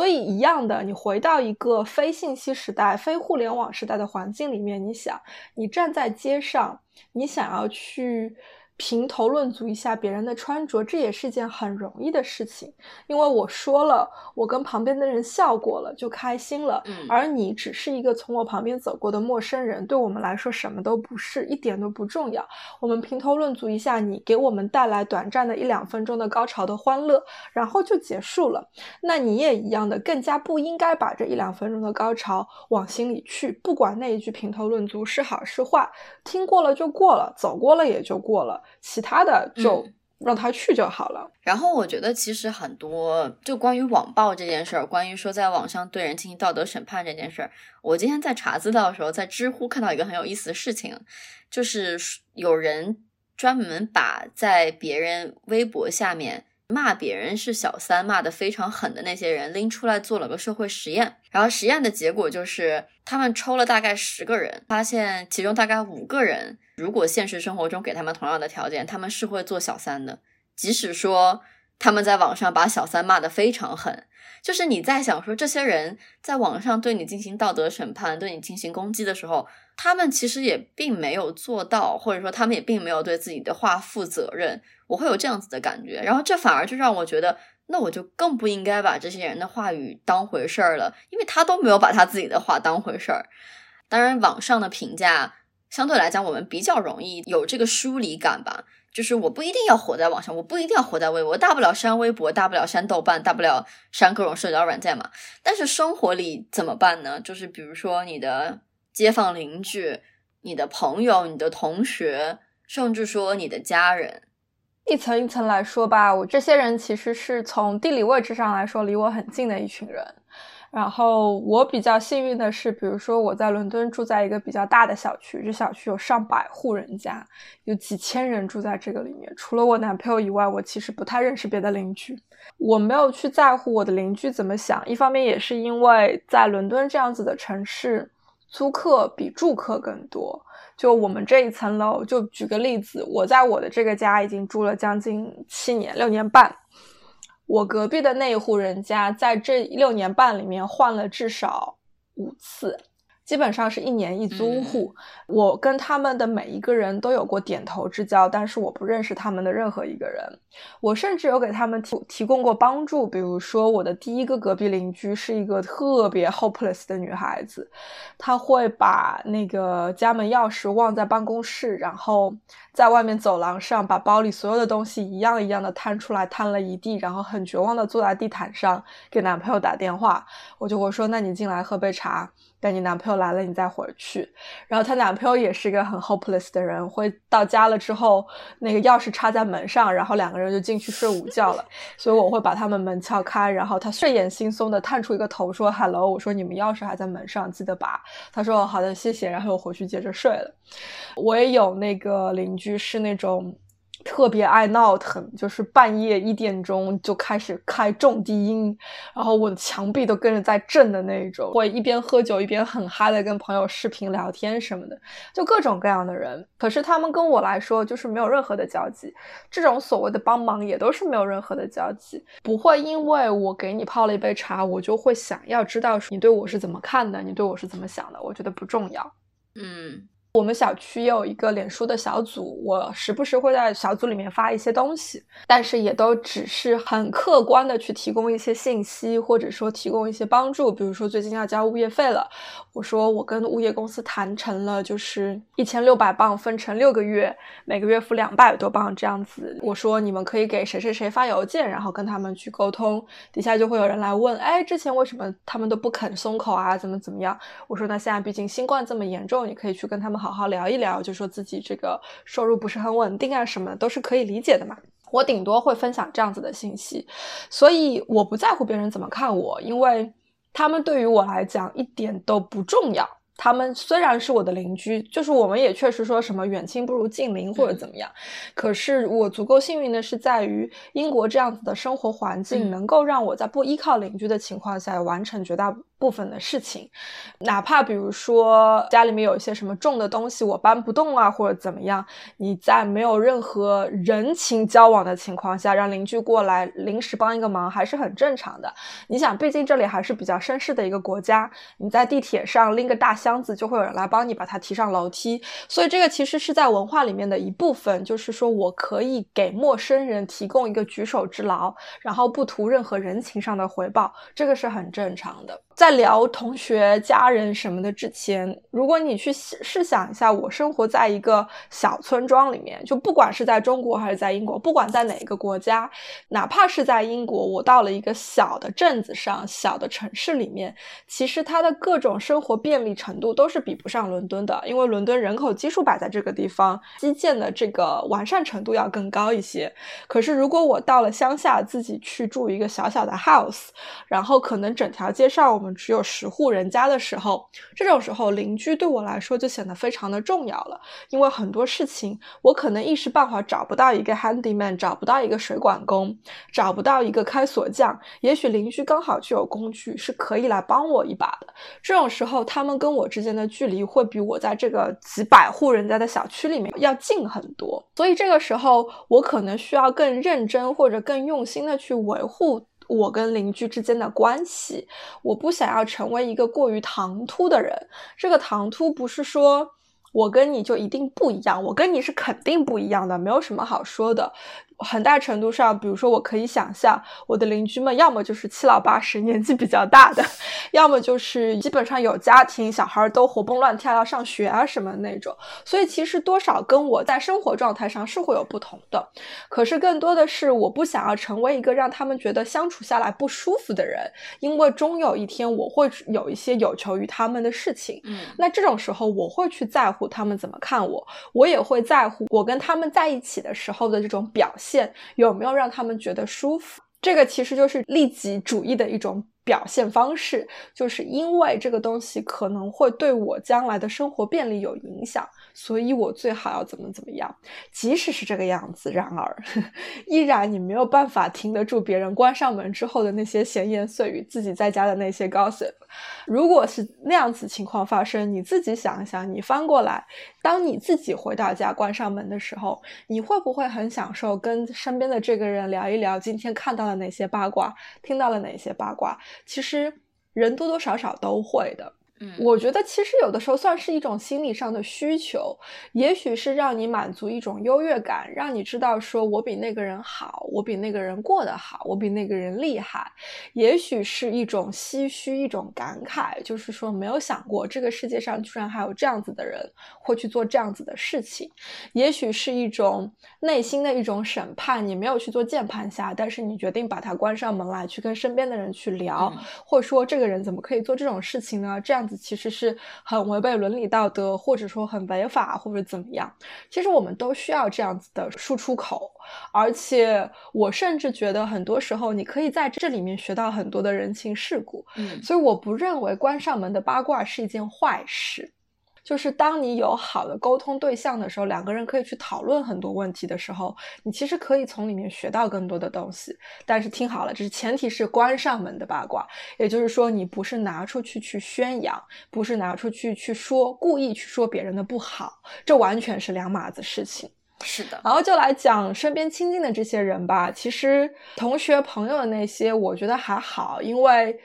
所以，一样的，你回到一个非信息时代、非互联网时代的环境里面，你想，你站在街上，你想要去。评头论足一下别人的穿着，这也是件很容易的事情，因为我说了，我跟旁边的人笑过了，就开心了。嗯，而你只是一个从我旁边走过的陌生人，对我们来说什么都不是，一点都不重要。我们评头论足一下，你给我们带来短暂的一两分钟的高潮的欢乐，然后就结束了。那你也一样的，更加不应该把这一两分钟的高潮往心里去，不管那一句评头论足是好是坏，听过了就过了，走过了也就过了。其他的就让他去就好了。然后我觉得其实很多就关于网暴这件事儿，关于说在网上对人进行道德审判这件事儿，我今天在查资料的时候，在知乎看到一个很有意思的事情，就是有人专门把在别人微博下面。骂别人是小三，骂的非常狠的那些人拎出来做了个社会实验，然后实验的结果就是他们抽了大概十个人，发现其中大概五个人，如果现实生活中给他们同样的条件，他们是会做小三的，即使说他们在网上把小三骂的非常狠，就是你在想说这些人在网上对你进行道德审判，对你进行攻击的时候，他们其实也并没有做到，或者说他们也并没有对自己的话负责任。我会有这样子的感觉，然后这反而就让我觉得，那我就更不应该把这些人的话语当回事儿了，因为他都没有把他自己的话当回事儿。当然，网上的评价相对来讲，我们比较容易有这个疏离感吧，就是我不一定要活在网上，我不一定要活在微博，大不了删微博，大不了删豆瓣，大不了删各种社交软件嘛。但是生活里怎么办呢？就是比如说你的街坊邻居、你的朋友、你的同学，甚至说你的家人。一层一层来说吧，我这些人其实是从地理位置上来说离我很近的一群人。然后我比较幸运的是，比如说我在伦敦住在一个比较大的小区，这小区有上百户人家，有几千人住在这个里面。除了我男朋友以外，我其实不太认识别的邻居。我没有去在乎我的邻居怎么想，一方面也是因为在伦敦这样子的城市，租客比住客更多。就我们这一层楼，就举个例子，我在我的这个家已经住了将近七年，六年半。我隔壁的那一户人家，在这六年半里面换了至少五次。基本上是一年一租户，我跟他们的每一个人都有过点头之交，但是我不认识他们的任何一个人。我甚至有给他们提提供过帮助，比如说我的第一个隔壁邻居是一个特别 hopeless 的女孩子，她会把那个家门钥匙忘在办公室，然后在外面走廊上把包里所有的东西一样一样的摊出来，摊了一地，然后很绝望的坐在地毯上给男朋友打电话。我就会说，那你进来喝杯茶。等你男朋友来了，你再回去。然后她男朋友也是一个很 hopeless 的人，会到家了之后，那个钥匙插在门上，然后两个人就进去睡午觉了。所以我会把他们门撬开，然后他睡眼惺忪的探出一个头说 hello，我说你们钥匙还在门上，记得拔。他说好的，谢谢。然后我回去接着睡了。我也有那个邻居是那种。特别爱闹腾，就是半夜一点钟就开始开重低音，然后我的墙壁都跟着在震的那种。会一边喝酒一边很嗨的跟朋友视频聊天什么的，就各种各样的人。可是他们跟我来说就是没有任何的交集，这种所谓的帮忙也都是没有任何的交集。不会因为我给你泡了一杯茶，我就会想要知道你对我是怎么看的，你对我是怎么想的。我觉得不重要。嗯。我们小区也有一个脸书的小组，我时不时会在小组里面发一些东西，但是也都只是很客观的去提供一些信息，或者说提供一些帮助。比如说最近要交物业费了，我说我跟物业公司谈成了，就是一千六百磅分成六个月，每个月付两百多磅这样子。我说你们可以给谁谁谁发邮件，然后跟他们去沟通。底下就会有人来问，哎，之前为什么他们都不肯松口啊？怎么怎么样？我说那现在毕竟新冠这么严重，你可以去跟他们。好好聊一聊，就说自己这个收入不是很稳定啊，什么的都是可以理解的嘛。我顶多会分享这样子的信息，所以我不在乎别人怎么看我，因为他们对于我来讲一点都不重要。他们虽然是我的邻居，就是我们也确实说什么远亲不如近邻或者怎么样，可是我足够幸运的是在于英国这样子的生活环境，能够让我在不依靠邻居的情况下完成绝大。部分的事情，哪怕比如说家里面有一些什么重的东西我搬不动啊，或者怎么样，你在没有任何人情交往的情况下，让邻居过来临时帮一个忙，还是很正常的。你想，毕竟这里还是比较绅士的一个国家，你在地铁上拎个大箱子，就会有人来帮你把它提上楼梯，所以这个其实是在文化里面的一部分，就是说我可以给陌生人提供一个举手之劳，然后不图任何人情上的回报，这个是很正常的。在聊同学、家人什么的之前，如果你去试想一下，我生活在一个小村庄里面，就不管是在中国还是在英国，不管在哪个国家，哪怕是在英国，我到了一个小的镇子上、小的城市里面，其实它的各种生活便利程度都是比不上伦敦的，因为伦敦人口基数摆在这个地方，基建的这个完善程度要更高一些。可是如果我到了乡下，自己去住一个小小的 house，然后可能整条街上我们。只有十户人家的时候，这种时候邻居对我来说就显得非常的重要了。因为很多事情，我可能一时半会儿找不到一个 handyman，找不到一个水管工，找不到一个开锁匠。也许邻居刚好就有工具，是可以来帮我一把的。这种时候，他们跟我之间的距离会比我在这个几百户人家的小区里面要近很多。所以这个时候，我可能需要更认真或者更用心的去维护。我跟邻居之间的关系，我不想要成为一个过于唐突的人。这个唐突不是说我跟你就一定不一样，我跟你是肯定不一样的，没有什么好说的。很大程度上，比如说，我可以想象我的邻居们要么就是七老八十、年纪比较大的，要么就是基本上有家庭、小孩都活蹦乱跳要上学啊什么那种。所以其实多少跟我在生活状态上是会有不同的。可是更多的是我不想要成为一个让他们觉得相处下来不舒服的人，因为终有一天我会有一些有求于他们的事情。嗯，那这种时候我会去在乎他们怎么看我，我也会在乎我跟他们在一起的时候的这种表现。有没有让他们觉得舒服？这个其实就是利己主义的一种表现方式，就是因为这个东西可能会对我将来的生活便利有影响。所以我最好要怎么怎么样，即使是这个样子，然而 依然你没有办法停得住别人关上门之后的那些闲言碎语，自己在家的那些 gossip。如果是那样子情况发生，你自己想一想，你翻过来，当你自己回到家关上门的时候，你会不会很享受跟身边的这个人聊一聊今天看到了哪些八卦，听到了哪些八卦？其实人多多少少都会的。我觉得其实有的时候算是一种心理上的需求，也许是让你满足一种优越感，让你知道说我比那个人好，我比那个人过得好，我比那个人厉害。也许是一种唏嘘，一种感慨，就是说没有想过这个世界上居然还有这样子的人会去做这样子的事情。也许是一种内心的一种审判，你没有去做键盘侠，但是你决定把它关上门来，去跟身边的人去聊，或者说这个人怎么可以做这种事情呢？这样。子其实是很违背伦理道德，或者说很违法，或者怎么样。其实我们都需要这样子的输出口，而且我甚至觉得很多时候你可以在这里面学到很多的人情世故。嗯，所以我不认为关上门的八卦是一件坏事。就是当你有好的沟通对象的时候，两个人可以去讨论很多问题的时候，你其实可以从里面学到更多的东西。但是听好了，这是前提是关上门的八卦，也就是说你不是拿出去去宣扬，不是拿出去去说，故意去说别人的不好，这完全是两码子事情。是的，然后就来讲身边亲近的这些人吧。其实同学朋友的那些，我觉得还好，因为。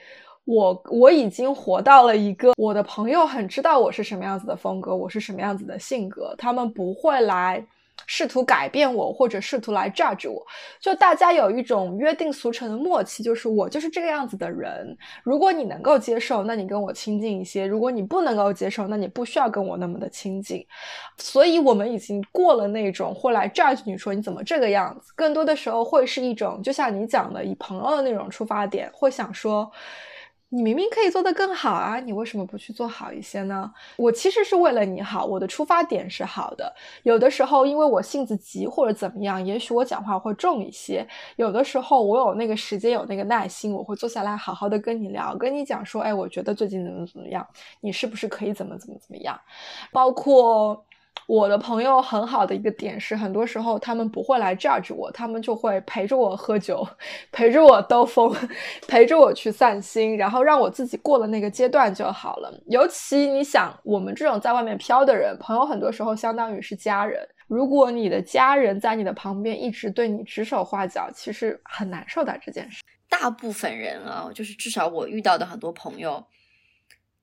我我已经活到了一个，我的朋友很知道我是什么样子的风格，我是什么样子的性格，他们不会来试图改变我，或者试图来 judge 我。就大家有一种约定俗成的默契，就是我就是这个样子的人。如果你能够接受，那你跟我亲近一些；如果你不能够接受，那你不需要跟我那么的亲近。所以，我们已经过了那种会来 judge 你说你怎么这个样子，更多的时候会是一种，就像你讲的，以朋友的那种出发点，会想说。你明明可以做得更好啊，你为什么不去做好一些呢？我其实是为了你好，我的出发点是好的。有的时候因为我性子急或者怎么样，也许我讲话会重一些。有的时候我有那个时间，有那个耐心，我会坐下来好好的跟你聊，跟你讲说，哎，我觉得最近怎么怎么样，你是不是可以怎么怎么怎么样？包括。我的朋友很好的一个点是，很多时候他们不会来 judge 我，他们就会陪着我喝酒，陪着我兜风，陪着我去散心，然后让我自己过了那个阶段就好了。尤其你想，我们这种在外面飘的人，朋友很多时候相当于是家人。如果你的家人在你的旁边一直对你指手画脚，其实很难受的这件事。大部分人啊，就是至少我遇到的很多朋友，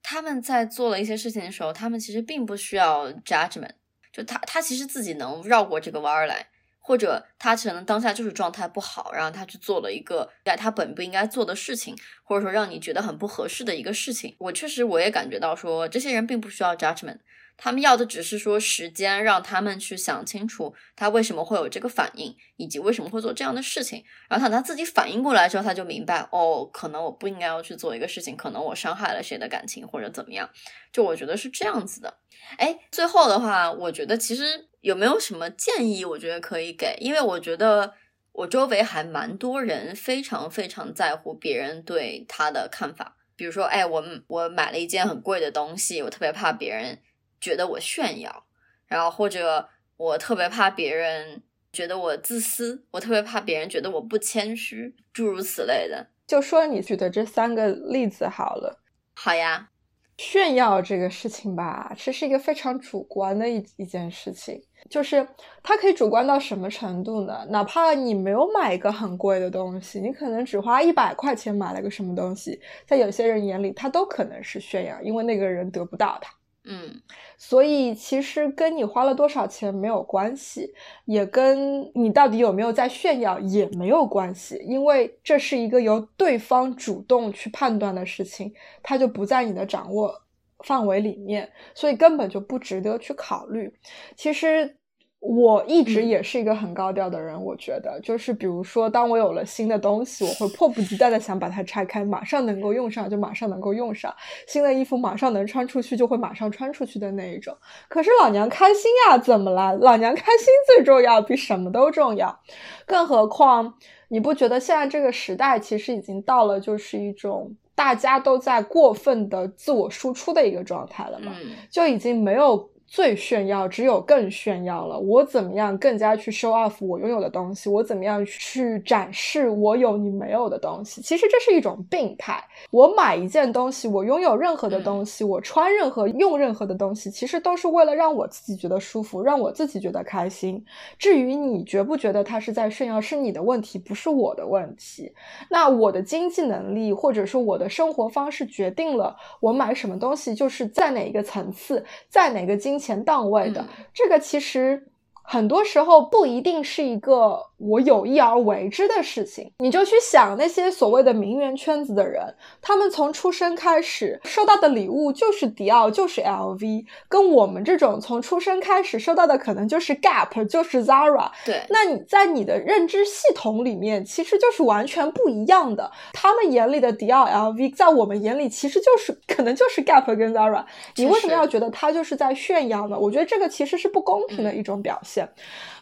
他们在做了一些事情的时候，他们其实并不需要 judgment。就他，他其实自己能绕过这个弯儿来，或者他可能当下就是状态不好，然后他去做了一个在他本不应该做的事情，或者说让你觉得很不合适的一个事情。我确实我也感觉到说，这些人并不需要 judgment。他们要的只是说时间，让他们去想清楚他为什么会有这个反应，以及为什么会做这样的事情。然后等他自己反应过来之后，他就明白，哦，可能我不应该要去做一个事情，可能我伤害了谁的感情或者怎么样。就我觉得是这样子的。哎，最后的话，我觉得其实有没有什么建议，我觉得可以给，因为我觉得我周围还蛮多人非常非常在乎别人对他的看法。比如说，哎，我我买了一件很贵的东西，我特别怕别人。觉得我炫耀，然后或者我特别怕别人觉得我自私，我特别怕别人觉得我不谦虚，诸如此类的。就说你举的这三个例子好了。好呀，炫耀这个事情吧，这是一个非常主观的一一件事情。就是它可以主观到什么程度呢？哪怕你没有买一个很贵的东西，你可能只花一百块钱买了个什么东西，在有些人眼里，它都可能是炫耀，因为那个人得不到它。嗯，所以其实跟你花了多少钱没有关系，也跟你到底有没有在炫耀也没有关系，因为这是一个由对方主动去判断的事情，它就不在你的掌握范围里面，所以根本就不值得去考虑。其实。我一直也是一个很高调的人，我觉得就是比如说，当我有了新的东西，我会迫不及待的想把它拆开，马上能够用上就马上能够用上，新的衣服马上能穿出去就会马上穿出去的那一种。可是老娘开心呀，怎么了？老娘开心最重要，比什么都重要。更何况你不觉得现在这个时代其实已经到了就是一种大家都在过分的自我输出的一个状态了吗？就已经没有。最炫耀，只有更炫耀了。我怎么样更加去 show off 我拥有的东西？我怎么样去展示我有你没有的东西？其实这是一种病态。我买一件东西，我拥有任何的东西，我穿任何用任何的东西，其实都是为了让我自己觉得舒服，让我自己觉得开心。至于你觉不觉得他是在炫耀，是你的问题，不是我的问题。那我的经济能力或者说我的生活方式决定了我买什么东西，就是在哪一个层次，在哪个经。钱档位的这个其实很多时候不一定是一个我有意而为之的事情。你就去想那些所谓的名媛圈子的人，他们从出生开始收到的礼物就是迪奥，就是 LV，跟我们这种从出生开始收到的可能就是 Gap，就是 Zara。对，那你在你的认知系统里面，其实就是完全不一样的。他们眼里的迪奥、LV，在我们眼里其实就是可能就是 Gap 跟 Zara。你为什么要觉得他就是在炫耀呢？我觉得这个其实是不公平的一种表现。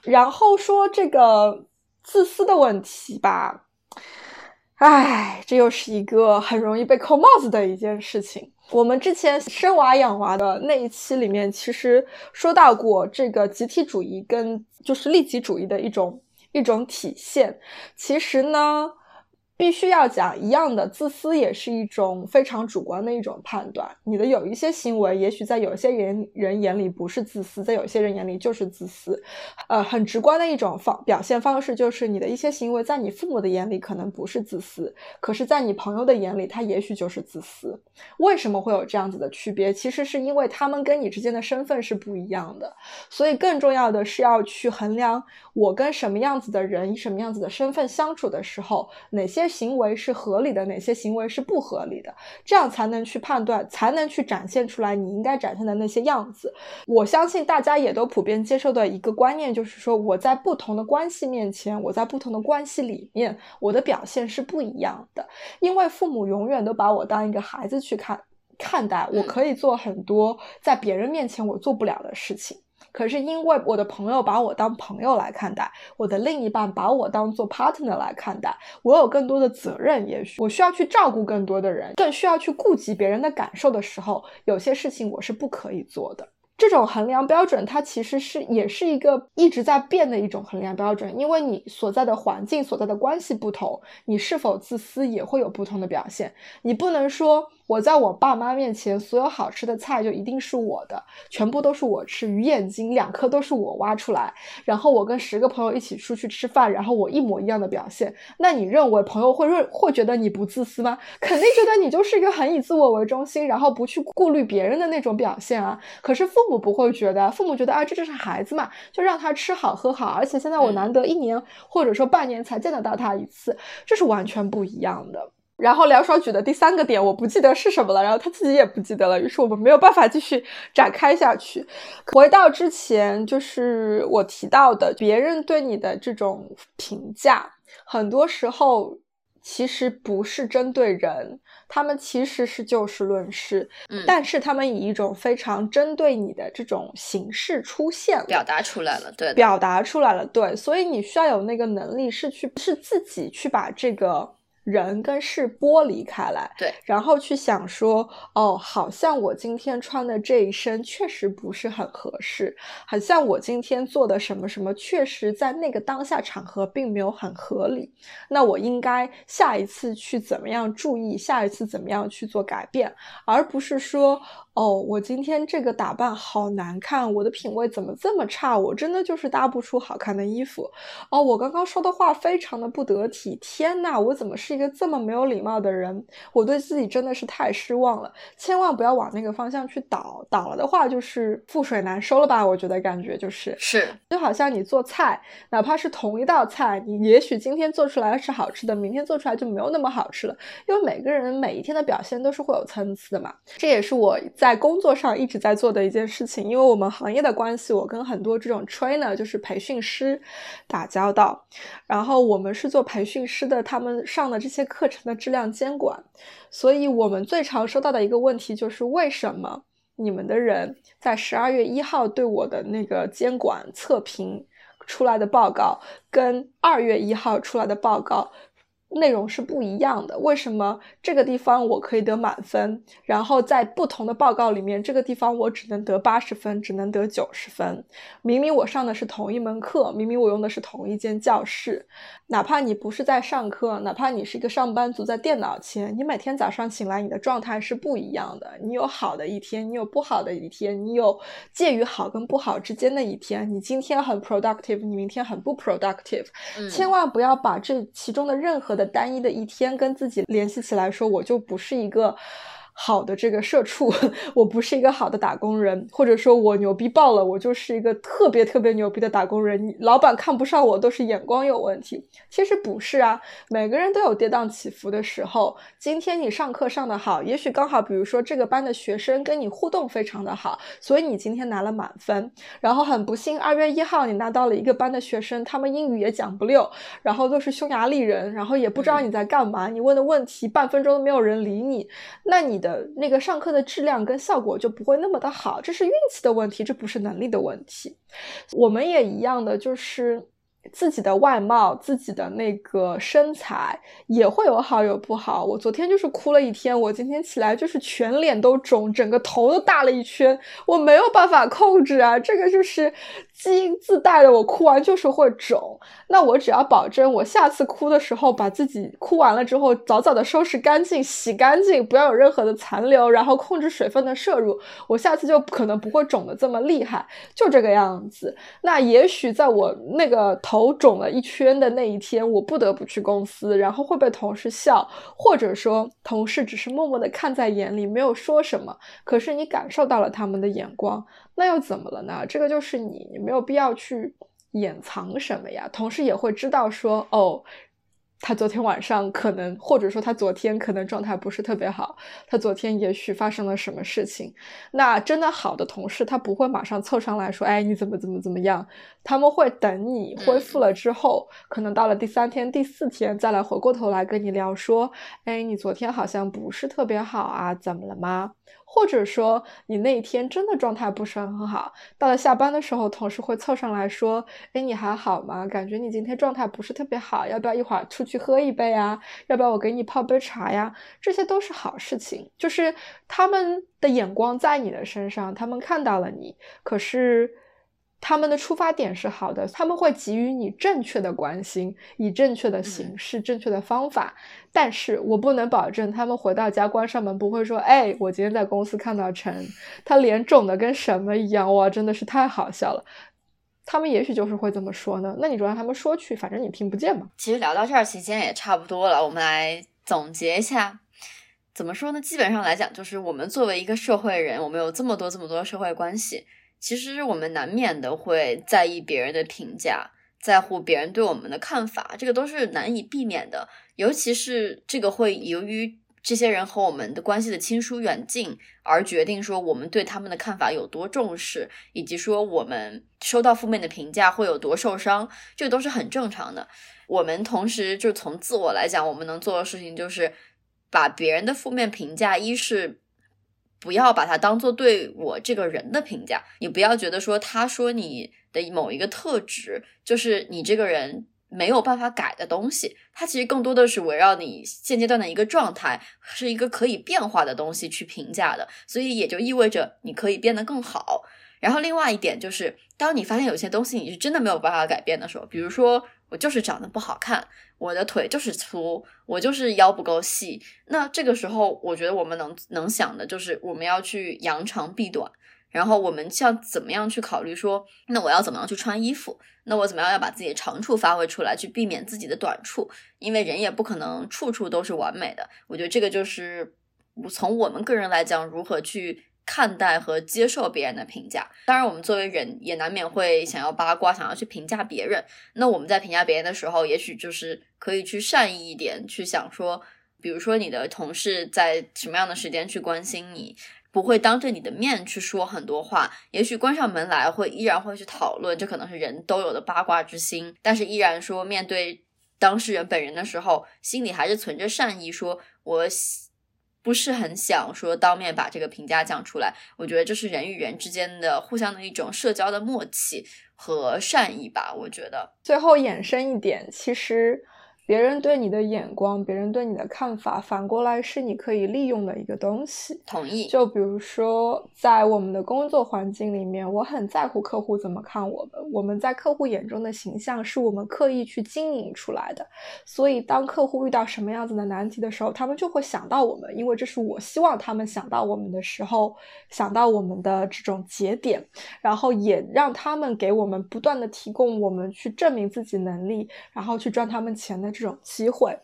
然后说这个自私的问题吧，唉，这又是一个很容易被扣帽子的一件事情。我们之前生娃养娃的那一期里面，其实说到过这个集体主义跟就是利己主义的一种一种体现。其实呢。必须要讲一样的，自私也是一种非常主观的一种判断。你的有一些行为，也许在有些人人眼里不是自私，在有些人眼里就是自私。呃，很直观的一种方表现方式就是你的一些行为，在你父母的眼里可能不是自私，可是在你朋友的眼里，他也许就是自私。为什么会有这样子的区别？其实是因为他们跟你之间的身份是不一样的。所以更重要的是要去衡量我跟什么样子的人以什么样子的身份相处的时候，哪些。行为是合理的，哪些行为是不合理的，这样才能去判断，才能去展现出来你应该展现的那些样子。我相信大家也都普遍接受的一个观念，就是说我在不同的关系面前，我在不同的关系里面，我的表现是不一样的。因为父母永远都把我当一个孩子去看看待，我可以做很多在别人面前我做不了的事情。可是因为我的朋友把我当朋友来看待，我的另一半把我当做 partner 来看待，我有更多的责任，也许我需要去照顾更多的人，更需要去顾及别人的感受的时候，有些事情我是不可以做的。这种衡量标准，它其实是也是一个一直在变的一种衡量标准，因为你所在的环境、所在的关系不同，你是否自私也会有不同的表现。你不能说。我在我爸妈面前，所有好吃的菜就一定是我的，全部都是我吃，鱼眼睛两颗都是我挖出来。然后我跟十个朋友一起出去吃饭，然后我一模一样的表现。那你认为朋友会认会觉得你不自私吗？肯定觉得你就是一个很以自我为中心，然后不去顾虑别人的那种表现啊。可是父母不会觉得，父母觉得啊，这就是孩子嘛，就让他吃好喝好。而且现在我难得一年或者说半年才见得到他一次，这是完全不一样的。然后梁爽举的第三个点我不记得是什么了，然后他自己也不记得了，于是我们没有办法继续展开下去。回到之前，就是我提到的，别人对你的这种评价，很多时候其实不是针对人，他们其实是就事论事，嗯但是他们以一种非常针对你的这种形式出现，表达出来了，对，表达出来了，对，所以你需要有那个能力，是去是自己去把这个。人跟事剥离开来，对，然后去想说，哦，好像我今天穿的这一身确实不是很合适，好像我今天做的什么什么，确实在那个当下场合并没有很合理，那我应该下一次去怎么样注意，下一次怎么样去做改变，而不是说。哦，我今天这个打扮好难看，我的品味怎么这么差？我真的就是搭不出好看的衣服。哦，我刚刚说的话非常的不得体，天呐，我怎么是一个这么没有礼貌的人？我对自己真的是太失望了。千万不要往那个方向去倒，倒了的话就是覆水难收了吧？我觉得感觉就是是，就好像你做菜，哪怕是同一道菜，你也许今天做出来是好吃的，明天做出来就没有那么好吃了。因为每个人每一天的表现都是会有参差的嘛。这也是我在。工作上一直在做的一件事情，因为我们行业的关系，我跟很多这种 trainer 就是培训师打交道，然后我们是做培训师的，他们上的这些课程的质量监管，所以我们最常收到的一个问题就是，为什么你们的人在十二月一号对我的那个监管测评出来的报告，跟二月一号出来的报告？内容是不一样的，为什么这个地方我可以得满分，然后在不同的报告里面，这个地方我只能得八十分，只能得九十分？明明我上的是同一门课，明明我用的是同一间教室，哪怕你不是在上课，哪怕你是一个上班族，在电脑前，你每天早上醒来，你的状态是不一样的。你有好的一天，你有不好的一天，你有介于好跟不好之间的一天。你今天很 productive，你明天很不 productive。千万不要把这其中的任何单一的一天跟自己联系起来，说我就不是一个好的这个社畜，我不是一个好的打工人，或者说我牛逼爆了，我就是一个特别特别牛逼的打工人，老板看不上我都是眼光有问题。其实不是啊，每个人都有跌宕起伏的时候。今天你上课上的好，也许刚好，比如说这个班的学生跟你互动非常的好，所以你今天拿了满分。然后很不幸，二月一号你拿到了一个班的学生，他们英语也讲不溜，然后都是匈牙利人，然后也不知道你在干嘛，你问的问题半分钟都没有人理你，那你的那个上课的质量跟效果就不会那么的好，这是运气的问题，这不是能力的问题。我们也一样的，就是。自己的外貌，自己的那个身材也会有好有不好。我昨天就是哭了一天，我今天起来就是全脸都肿，整个头都大了一圈，我没有办法控制啊，这个就是基因自带的，我哭完就是会肿。那我只要保证我下次哭的时候，把自己哭完了之后早早的收拾干净、洗干净，不要有任何的残留，然后控制水分的摄入，我下次就可能不会肿的这么厉害，就这个样子。那也许在我那个。头肿了一圈的那一天，我不得不去公司，然后会被同事笑，或者说同事只是默默的看在眼里，没有说什么。可是你感受到了他们的眼光，那又怎么了呢？这个就是你，你没有必要去掩藏什么呀。同事也会知道说，哦。他昨天晚上可能，或者说他昨天可能状态不是特别好。他昨天也许发生了什么事情。那真的好的同事，他不会马上凑上来说：“哎，你怎么怎么怎么样？”他们会等你恢复了之后，可能到了第三天、第四天再来回过头来跟你聊说：“哎，你昨天好像不是特别好啊，怎么了吗？”或者说你那一天真的状态不是很好，到了下班的时候，同事会凑上来说：“哎，你还好吗？感觉你今天状态不是特别好，要不要一会儿出去喝一杯啊？要不要我给你泡杯茶呀？”这些都是好事情，就是他们的眼光在你的身上，他们看到了你，可是。他们的出发点是好的，他们会给予你正确的关心，以正确的形式、正确的方法。但是我不能保证他们回到家关上门不会说：“哎，我今天在公司看到陈，他脸肿的跟什么一样，哇，真的是太好笑了。”他们也许就是会这么说呢。那你就让他们说去，反正你听不见嘛。其实聊到这儿，时间也差不多了，我们来总结一下。怎么说呢？基本上来讲，就是我们作为一个社会人，我们有这么多、这么多社会关系。其实我们难免的会在意别人的评价，在乎别人对我们的看法，这个都是难以避免的。尤其是这个会由于这些人和我们的关系的亲疏远近而决定说我们对他们的看法有多重视，以及说我们收到负面的评价会有多受伤，这个都是很正常的。我们同时就从自我来讲，我们能做的事情就是把别人的负面评价，一是。不要把它当做对我这个人的评价，你不要觉得说他说你的某一个特质就是你这个人没有办法改的东西，它其实更多的是围绕你现阶段的一个状态，是一个可以变化的东西去评价的，所以也就意味着你可以变得更好。然后另外一点就是，当你发现有些东西你是真的没有办法改变的时候，比如说。我就是长得不好看，我的腿就是粗，我就是腰不够细。那这个时候，我觉得我们能能想的就是我们要去扬长避短，然后我们像怎么样去考虑说，那我要怎么样去穿衣服？那我怎么样要把自己的长处发挥出来，去避免自己的短处？因为人也不可能处处都是完美的。我觉得这个就是从我们个人来讲，如何去。看待和接受别人的评价，当然，我们作为人也难免会想要八卦，想要去评价别人。那我们在评价别人的时候，也许就是可以去善意一点，去想说，比如说你的同事在什么样的时间去关心你，不会当着你的面去说很多话，也许关上门来会依然会去讨论，这可能是人都有的八卦之心，但是依然说面对当事人本人的时候，心里还是存着善意，说我。不是很想说当面把这个评价讲出来，我觉得这是人与人之间的互相的一种社交的默契和善意吧。我觉得最后衍生一点，其实。别人对你的眼光，别人对你的看法，反过来是你可以利用的一个东西。同意。就比如说，在我们的工作环境里面，我很在乎客户怎么看我们。我们在客户眼中的形象是我们刻意去经营出来的。所以，当客户遇到什么样子的难题的时候，他们就会想到我们，因为这是我希望他们想到我们的时候，想到我们的这种节点，然后也让他们给我们不断的提供我们去证明自己能力，然后去赚他们钱的。这种机会。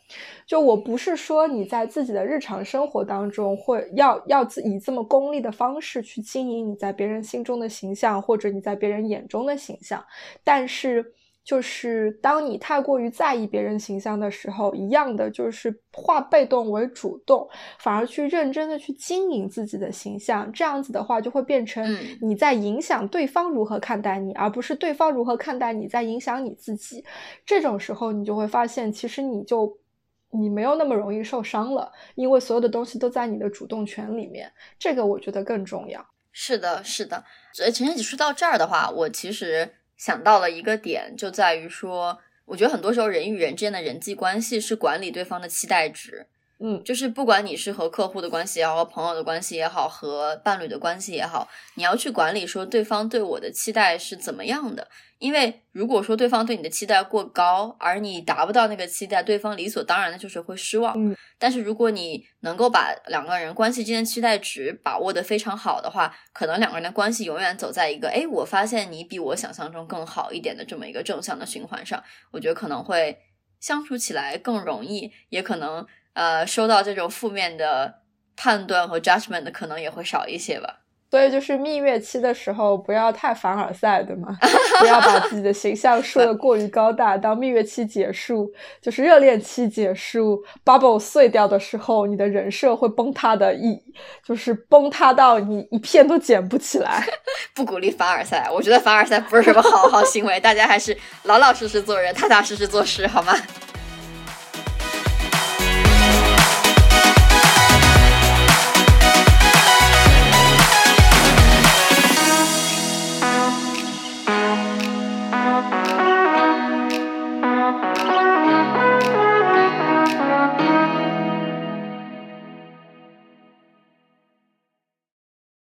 就我不是说你在自己的日常生活当中会要要以这么功利的方式去经营你在别人心中的形象，或者你在别人眼中的形象，但是。就是当你太过于在意别人形象的时候，一样的就是化被动为主动，反而去认真的去经营自己的形象。这样子的话，就会变成你在影响对方如何看待你，而不是对方如何看待你在影响你自己。这种时候，你就会发现，其实你就你没有那么容易受伤了，因为所有的东西都在你的主动权里面。这个我觉得更重要。是的，是的。呃，陈姐说到这儿的话，我其实。想到了一个点，就在于说，我觉得很多时候人与人之间的人际关系是管理对方的期待值。嗯，就是不管你是和客户的关系也好，和朋友的关系也好，和伴侣的关系也好，你要去管理说对方对我的期待是怎么样的。因为如果说对方对你的期待过高，而你达不到那个期待，对方理所当然的就是会失望。嗯，但是如果你能够把两个人关系之间的期待值把握的非常好的话，可能两个人的关系永远走在一个，哎，我发现你比我想象中更好一点的这么一个正向的循环上。我觉得可能会相处起来更容易，也可能。呃，收到这种负面的判断和 judgment 的可能也会少一些吧。所以就是蜜月期的时候不要太凡尔赛，对吗？不要把自己的形象说的过于高大。当蜜月期结束，就是热恋期结束，bubble 碎掉的时候，你的人设会崩塌的，一就是崩塌到你一片都捡不起来。不鼓励凡尔赛，我觉得凡尔赛不是什么好好行为，大家还是老老实实做人，踏踏实实做事，好吗？